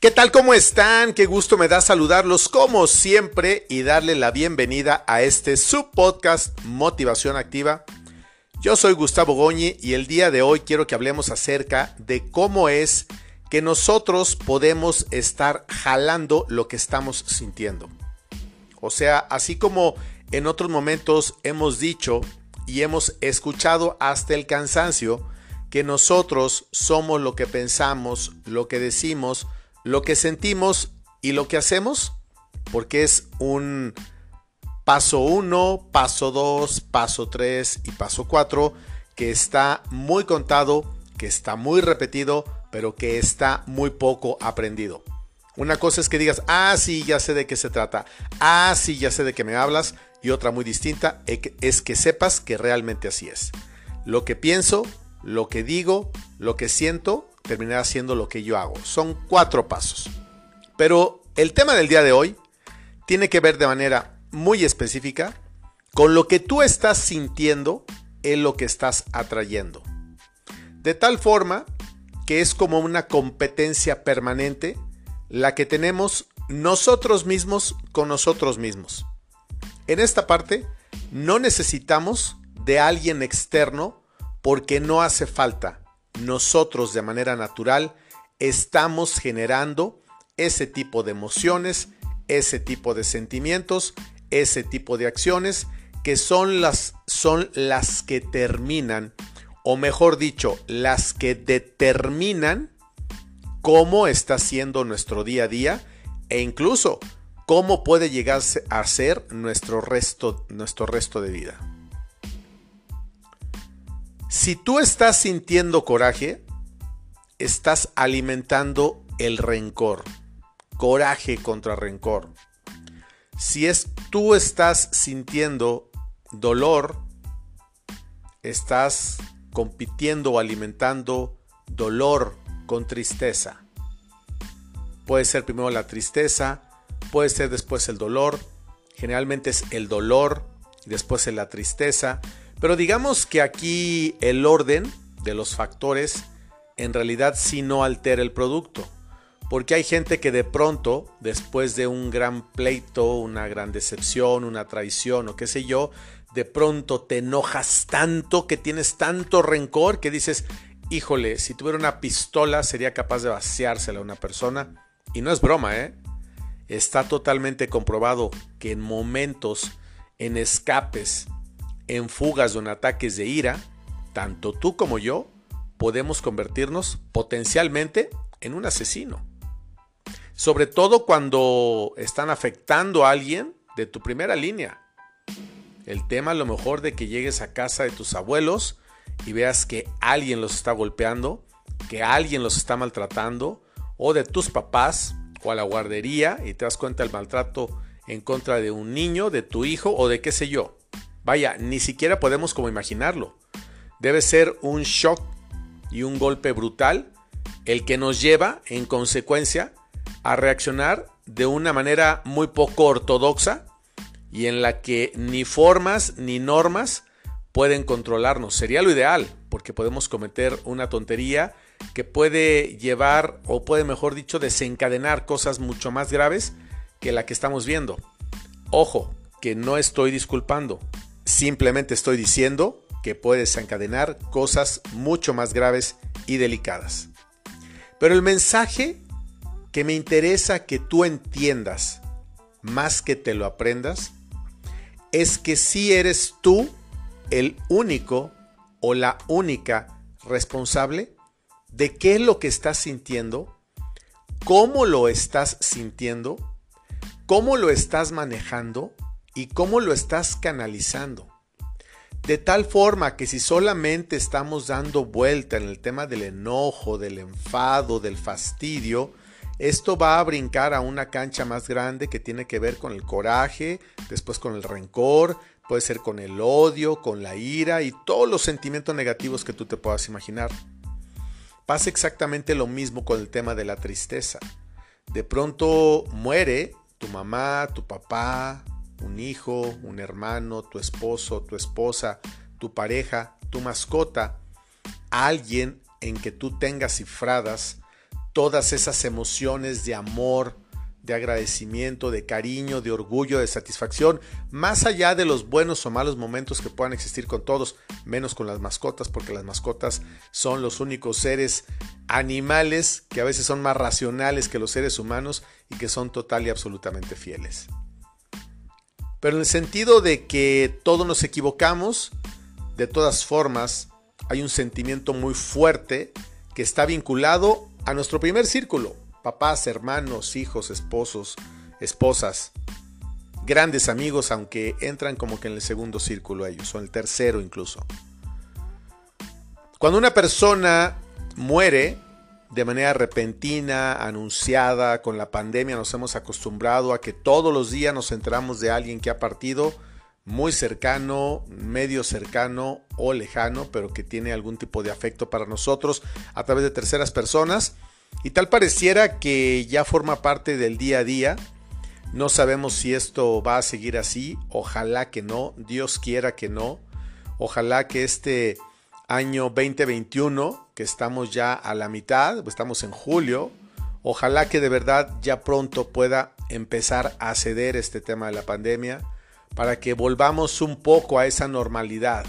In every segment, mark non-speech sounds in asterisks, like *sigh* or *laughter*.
¿Qué tal? ¿Cómo están? Qué gusto me da saludarlos como siempre y darle la bienvenida a este subpodcast Motivación Activa. Yo soy Gustavo Goñi y el día de hoy quiero que hablemos acerca de cómo es que nosotros podemos estar jalando lo que estamos sintiendo. O sea, así como en otros momentos hemos dicho y hemos escuchado hasta el cansancio que nosotros somos lo que pensamos, lo que decimos, lo que sentimos y lo que hacemos, porque es un paso 1, paso 2, paso 3 y paso 4 que está muy contado, que está muy repetido, pero que está muy poco aprendido. Una cosa es que digas, ah, sí, ya sé de qué se trata, ah, sí, ya sé de qué me hablas, y otra muy distinta es que sepas que realmente así es. Lo que pienso, lo que digo, lo que siento, terminará siendo lo que yo hago. Son cuatro pasos. Pero el tema del día de hoy tiene que ver de manera muy específica con lo que tú estás sintiendo en lo que estás atrayendo. De tal forma que es como una competencia permanente la que tenemos nosotros mismos con nosotros mismos. En esta parte no necesitamos de alguien externo porque no hace falta. Nosotros de manera natural estamos generando ese tipo de emociones, ese tipo de sentimientos, ese tipo de acciones que son las, son las que terminan, o mejor dicho, las que determinan cómo está siendo nuestro día a día e incluso cómo puede llegar a ser nuestro resto, nuestro resto de vida. Si tú estás sintiendo coraje, estás alimentando el rencor, coraje contra rencor. Si es tú estás sintiendo dolor, estás compitiendo o alimentando dolor con tristeza. Puede ser primero la tristeza, puede ser después el dolor, generalmente es el dolor, después es la tristeza, pero digamos que aquí el orden de los factores en realidad sí no altera el producto. Porque hay gente que de pronto, después de un gran pleito, una gran decepción, una traición o qué sé yo, de pronto te enojas tanto, que tienes tanto rencor, que dices, híjole, si tuviera una pistola sería capaz de vaciársela a una persona. Y no es broma, ¿eh? Está totalmente comprobado que en momentos, en escapes, en fugas o en ataques de ira, tanto tú como yo podemos convertirnos potencialmente en un asesino. Sobre todo cuando están afectando a alguien de tu primera línea. El tema a lo mejor de que llegues a casa de tus abuelos y veas que alguien los está golpeando, que alguien los está maltratando, o de tus papás o a la guardería y te das cuenta del maltrato en contra de un niño, de tu hijo o de qué sé yo. Vaya, ni siquiera podemos como imaginarlo. Debe ser un shock y un golpe brutal el que nos lleva, en consecuencia, a reaccionar de una manera muy poco ortodoxa y en la que ni formas ni normas pueden controlarnos. Sería lo ideal, porque podemos cometer una tontería que puede llevar, o puede mejor dicho, desencadenar cosas mucho más graves que la que estamos viendo. Ojo, que no estoy disculpando, simplemente estoy diciendo que puede desencadenar cosas mucho más graves y delicadas. Pero el mensaje que me interesa que tú entiendas, más que te lo aprendas, es que si eres tú el único o la única responsable de qué es lo que estás sintiendo, cómo lo estás sintiendo, cómo lo estás manejando y cómo lo estás canalizando. De tal forma que si solamente estamos dando vuelta en el tema del enojo, del enfado, del fastidio, esto va a brincar a una cancha más grande que tiene que ver con el coraje, después con el rencor, puede ser con el odio, con la ira y todos los sentimientos negativos que tú te puedas imaginar. Pasa exactamente lo mismo con el tema de la tristeza. De pronto muere tu mamá, tu papá, un hijo, un hermano, tu esposo, tu esposa, tu pareja, tu mascota, alguien en que tú tengas cifradas todas esas emociones de amor, de agradecimiento, de cariño, de orgullo, de satisfacción, más allá de los buenos o malos momentos que puedan existir con todos, menos con las mascotas, porque las mascotas son los únicos seres animales que a veces son más racionales que los seres humanos y que son total y absolutamente fieles. Pero en el sentido de que todos nos equivocamos, de todas formas, hay un sentimiento muy fuerte que está vinculado a nuestro primer círculo, papás, hermanos, hijos, esposos, esposas, grandes amigos, aunque entran como que en el segundo círculo ellos, o en el tercero incluso. Cuando una persona muere de manera repentina, anunciada, con la pandemia nos hemos acostumbrado a que todos los días nos enteramos de alguien que ha partido muy cercano, medio cercano o lejano, pero que tiene algún tipo de afecto para nosotros a través de terceras personas. Y tal pareciera que ya forma parte del día a día. No sabemos si esto va a seguir así. Ojalá que no. Dios quiera que no. Ojalá que este año 2021, que estamos ya a la mitad, estamos en julio, ojalá que de verdad ya pronto pueda empezar a ceder este tema de la pandemia para que volvamos un poco a esa normalidad.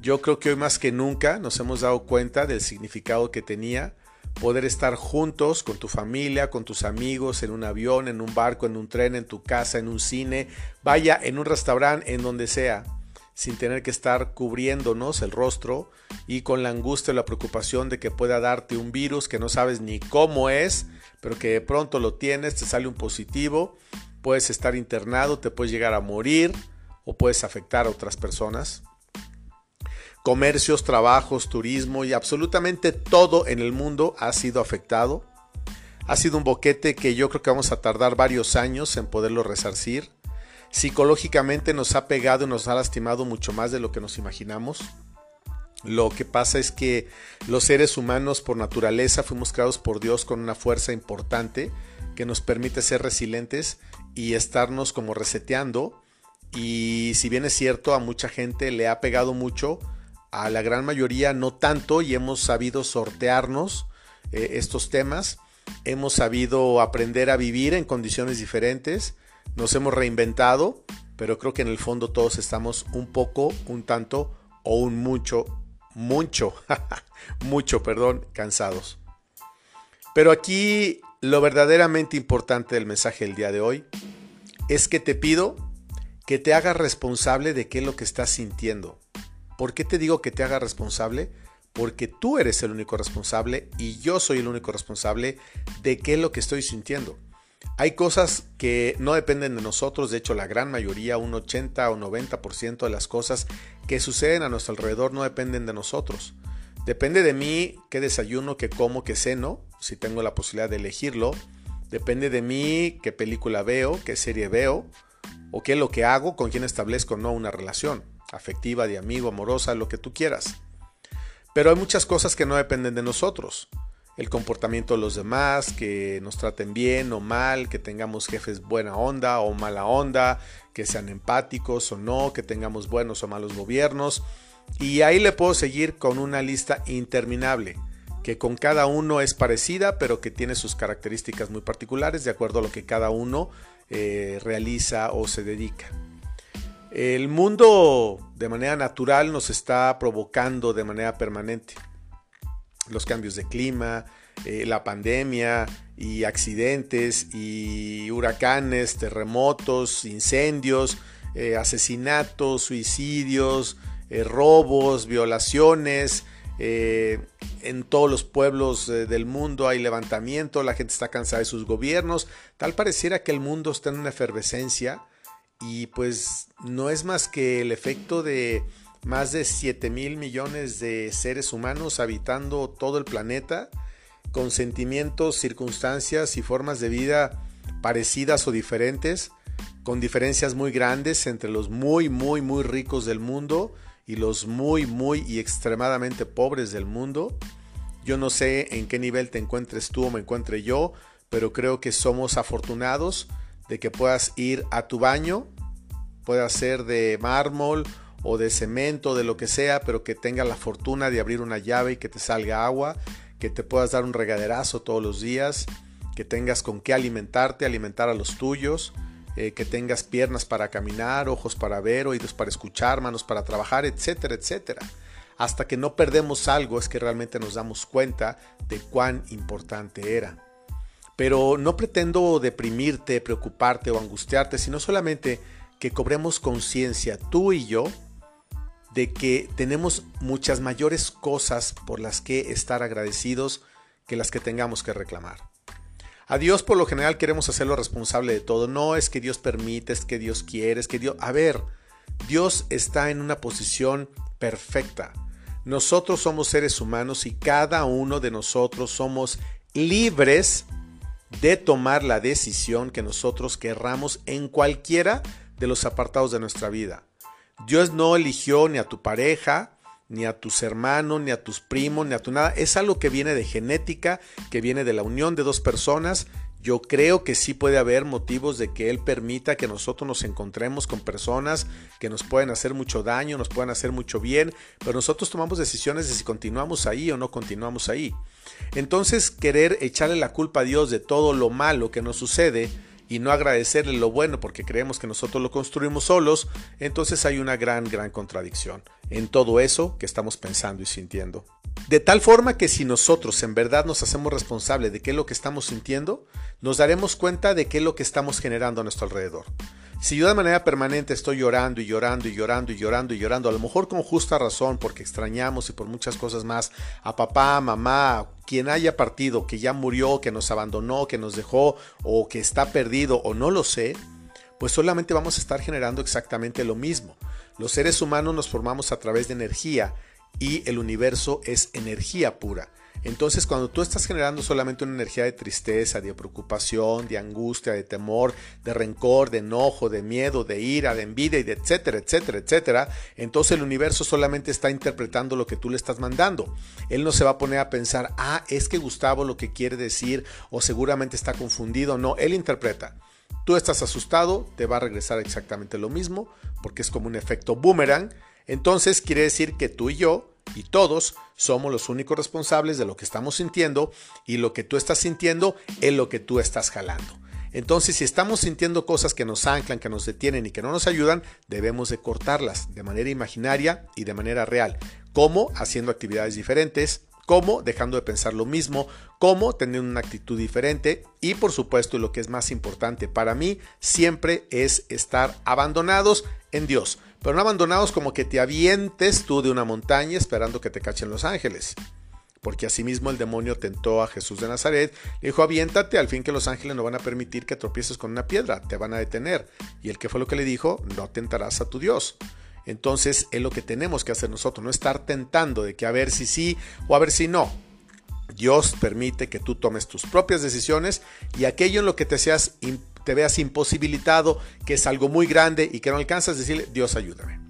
Yo creo que hoy más que nunca nos hemos dado cuenta del significado que tenía poder estar juntos con tu familia, con tus amigos, en un avión, en un barco, en un tren, en tu casa, en un cine, vaya, en un restaurante, en donde sea, sin tener que estar cubriéndonos el rostro y con la angustia y la preocupación de que pueda darte un virus que no sabes ni cómo es, pero que de pronto lo tienes, te sale un positivo, puedes estar internado, te puedes llegar a morir o puedes afectar a otras personas comercios, trabajos, turismo y absolutamente todo en el mundo ha sido afectado. Ha sido un boquete que yo creo que vamos a tardar varios años en poderlo resarcir. Psicológicamente nos ha pegado y nos ha lastimado mucho más de lo que nos imaginamos. Lo que pasa es que los seres humanos por naturaleza fuimos creados por Dios con una fuerza importante que nos permite ser resilientes y estarnos como reseteando. Y si bien es cierto, a mucha gente le ha pegado mucho, a la gran mayoría no tanto y hemos sabido sortearnos eh, estos temas, hemos sabido aprender a vivir en condiciones diferentes, nos hemos reinventado, pero creo que en el fondo todos estamos un poco, un tanto o un mucho, mucho, *laughs* mucho, perdón, cansados. Pero aquí lo verdaderamente importante del mensaje del día de hoy es que te pido que te hagas responsable de qué es lo que estás sintiendo. ¿Por qué te digo que te haga responsable? Porque tú eres el único responsable y yo soy el único responsable de qué es lo que estoy sintiendo. Hay cosas que no dependen de nosotros, de hecho la gran mayoría, un 80 o 90% de las cosas que suceden a nuestro alrededor no dependen de nosotros. Depende de mí qué desayuno, qué como, qué ceno, si tengo la posibilidad de elegirlo. Depende de mí qué película veo, qué serie veo, o qué es lo que hago, con quién establezco no una relación afectiva, de amigo, amorosa, lo que tú quieras. Pero hay muchas cosas que no dependen de nosotros. El comportamiento de los demás, que nos traten bien o mal, que tengamos jefes buena onda o mala onda, que sean empáticos o no, que tengamos buenos o malos gobiernos. Y ahí le puedo seguir con una lista interminable, que con cada uno es parecida, pero que tiene sus características muy particulares de acuerdo a lo que cada uno eh, realiza o se dedica. El mundo de manera natural nos está provocando de manera permanente. Los cambios de clima, eh, la pandemia y accidentes y huracanes, terremotos, incendios, eh, asesinatos, suicidios, eh, robos, violaciones. en todos los pueblos del mundo hay levantamiento, la gente está cansada de sus gobiernos. Tal pareciera que el mundo está en una efervescencia y pues no es más que el efecto de más de 7 mil millones de seres humanos habitando todo el planeta con sentimientos, circunstancias y formas de vida parecidas o diferentes, con diferencias muy grandes entre los muy, muy, muy ricos del mundo y los muy, muy y extremadamente pobres del mundo. Yo no sé en qué nivel te encuentres tú o me encuentre yo, pero creo que somos afortunados de que puedas ir a tu baño, pueda ser de mármol o de cemento, de lo que sea, pero que tenga la fortuna de abrir una llave y que te salga agua, que te puedas dar un regaderazo todos los días, que tengas con qué alimentarte, alimentar a los tuyos, eh, que tengas piernas para caminar, ojos para ver, oídos para escuchar, manos para trabajar, etcétera, etcétera. Hasta que no perdemos algo es que realmente nos damos cuenta de cuán importante era. Pero no pretendo deprimirte, preocuparte o angustiarte, sino solamente que cobremos conciencia, tú y yo, de que tenemos muchas mayores cosas por las que estar agradecidos que las que tengamos que reclamar. A Dios por lo general queremos hacerlo responsable de todo. No es que Dios permite, es que Dios quiere, es que Dios... A ver, Dios está en una posición perfecta. Nosotros somos seres humanos y cada uno de nosotros somos libres de tomar la decisión que nosotros querramos en cualquiera de los apartados de nuestra vida. Dios no eligió ni a tu pareja, ni a tus hermanos, ni a tus primos, ni a tu nada. Es algo que viene de genética, que viene de la unión de dos personas. Yo creo que sí puede haber motivos de que Él permita que nosotros nos encontremos con personas que nos pueden hacer mucho daño, nos pueden hacer mucho bien, pero nosotros tomamos decisiones de si continuamos ahí o no continuamos ahí. Entonces, querer echarle la culpa a Dios de todo lo malo que nos sucede, y no agradecerle lo bueno porque creemos que nosotros lo construimos solos, entonces hay una gran, gran contradicción en todo eso que estamos pensando y sintiendo. De tal forma que si nosotros en verdad nos hacemos responsables de qué es lo que estamos sintiendo, nos daremos cuenta de qué es lo que estamos generando a nuestro alrededor. Si yo de manera permanente estoy llorando y llorando y llorando y llorando y llorando, a lo mejor con justa razón, porque extrañamos y por muchas cosas más a papá, mamá, quien haya partido, que ya murió, que nos abandonó, que nos dejó o que está perdido o no lo sé, pues solamente vamos a estar generando exactamente lo mismo. Los seres humanos nos formamos a través de energía y el universo es energía pura. Entonces, cuando tú estás generando solamente una energía de tristeza, de preocupación, de angustia, de temor, de rencor, de enojo, de miedo, de ira, de envidia y de etcétera, etcétera, etcétera, entonces el universo solamente está interpretando lo que tú le estás mandando. Él no se va a poner a pensar, ah, es que Gustavo lo que quiere decir o seguramente está confundido. No, él interpreta. Tú estás asustado, te va a regresar exactamente lo mismo, porque es como un efecto boomerang. Entonces quiere decir que tú y yo y todos somos los únicos responsables de lo que estamos sintiendo y lo que tú estás sintiendo es lo que tú estás jalando. Entonces, si estamos sintiendo cosas que nos anclan, que nos detienen y que no nos ayudan, debemos de cortarlas de manera imaginaria y de manera real. ¿Cómo? Haciendo actividades diferentes, ¿Cómo? Dejando de pensar lo mismo, cómo teniendo una actitud diferente y por supuesto lo que es más importante para mí siempre es estar abandonados en Dios pero no abandonados como que te avientes tú de una montaña esperando que te cachen los ángeles. Porque asimismo el demonio tentó a Jesús de Nazaret, le dijo, aviéntate, al fin que los ángeles no van a permitir que tropieces con una piedra, te van a detener. Y el que fue lo que le dijo, no tentarás a tu Dios. Entonces es lo que tenemos que hacer nosotros, no estar tentando de que a ver si sí o a ver si no. Dios permite que tú tomes tus propias decisiones y aquello en lo que te seas te veas imposibilitado, que es algo muy grande y que no alcanzas, decirle, Dios ayúdame.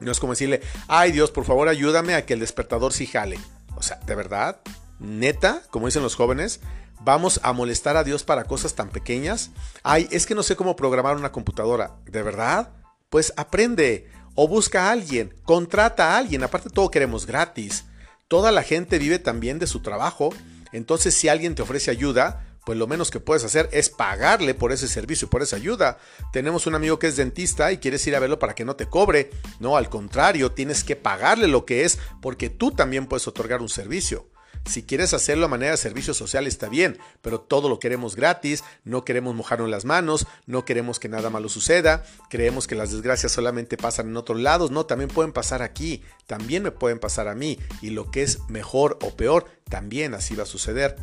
No es como decirle, ay Dios, por favor ayúdame a que el despertador sí jale. O sea, de verdad, neta, como dicen los jóvenes, vamos a molestar a Dios para cosas tan pequeñas. Ay, es que no sé cómo programar una computadora. ¿De verdad? Pues aprende o busca a alguien, contrata a alguien. Aparte todo queremos gratis. Toda la gente vive también de su trabajo. Entonces si alguien te ofrece ayuda, pues lo menos que puedes hacer es pagarle por ese servicio, por esa ayuda. Tenemos un amigo que es dentista y quieres ir a verlo para que no te cobre. No, al contrario, tienes que pagarle lo que es porque tú también puedes otorgar un servicio. Si quieres hacerlo a manera de servicio social está bien, pero todo lo queremos gratis, no queremos mojarnos las manos, no queremos que nada malo suceda, creemos que las desgracias solamente pasan en otros lados, no, también pueden pasar aquí, también me pueden pasar a mí, y lo que es mejor o peor, también así va a suceder.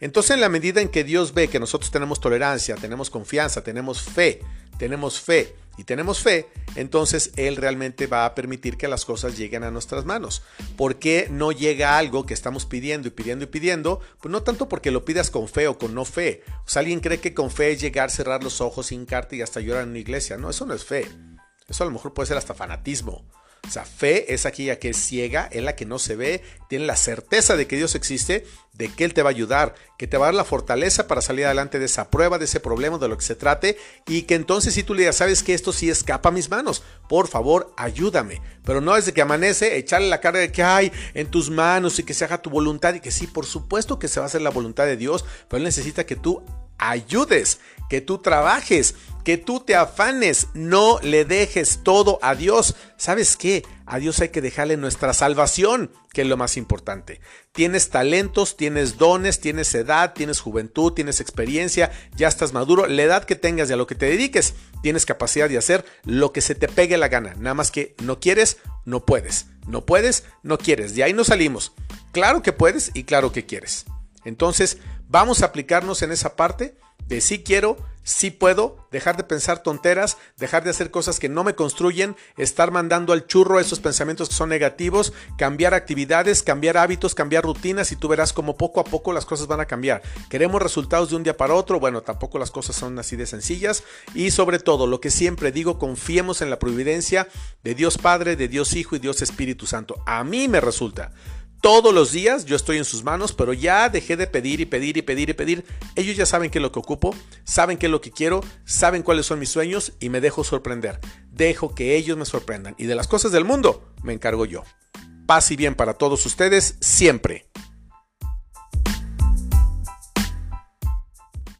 Entonces en la medida en que Dios ve que nosotros tenemos tolerancia, tenemos confianza, tenemos fe, tenemos fe y tenemos fe, entonces Él realmente va a permitir que las cosas lleguen a nuestras manos. ¿Por qué no llega algo que estamos pidiendo y pidiendo y pidiendo? Pues no tanto porque lo pidas con fe o con no fe. O sea, alguien cree que con fe es llegar, cerrar los ojos, hincarte y hasta llorar en una iglesia. No, eso no es fe. Eso a lo mejor puede ser hasta fanatismo. O sea, fe es aquella que es ciega, es la que no se ve, tiene la certeza de que Dios existe, de que Él te va a ayudar, que te va a dar la fortaleza para salir adelante de esa prueba, de ese problema, de lo que se trate, y que entonces si tú le digas, sabes que esto sí escapa a mis manos, por favor, ayúdame. Pero no desde que amanece, echarle la carga de que hay en tus manos y que se haga tu voluntad, y que sí, por supuesto que se va a hacer la voluntad de Dios, pero Él necesita que tú ayudes, que tú trabajes, que tú te afanes, no le dejes todo a Dios. ¿Sabes qué? A Dios hay que dejarle nuestra salvación, que es lo más importante. Tienes talentos, tienes dones, tienes edad, tienes juventud, tienes experiencia, ya estás maduro. La edad que tengas y a lo que te dediques, tienes capacidad de hacer lo que se te pegue la gana. Nada más que no quieres, no puedes. No puedes, no quieres. De ahí no salimos. Claro que puedes y claro que quieres. Entonces, vamos a aplicarnos en esa parte de sí quiero, sí puedo, dejar de pensar tonteras, dejar de hacer cosas que no me construyen, estar mandando al churro esos pensamientos que son negativos, cambiar actividades, cambiar hábitos, cambiar rutinas y tú verás como poco a poco las cosas van a cambiar. Queremos resultados de un día para otro, bueno, tampoco las cosas son así de sencillas y sobre todo lo que siempre digo, confiemos en la providencia de Dios Padre, de Dios Hijo y Dios Espíritu Santo. A mí me resulta. Todos los días yo estoy en sus manos, pero ya dejé de pedir y pedir y pedir y pedir. Ellos ya saben qué es lo que ocupo, saben qué es lo que quiero, saben cuáles son mis sueños y me dejo sorprender. Dejo que ellos me sorprendan. Y de las cosas del mundo me encargo yo. Paz y bien para todos ustedes siempre.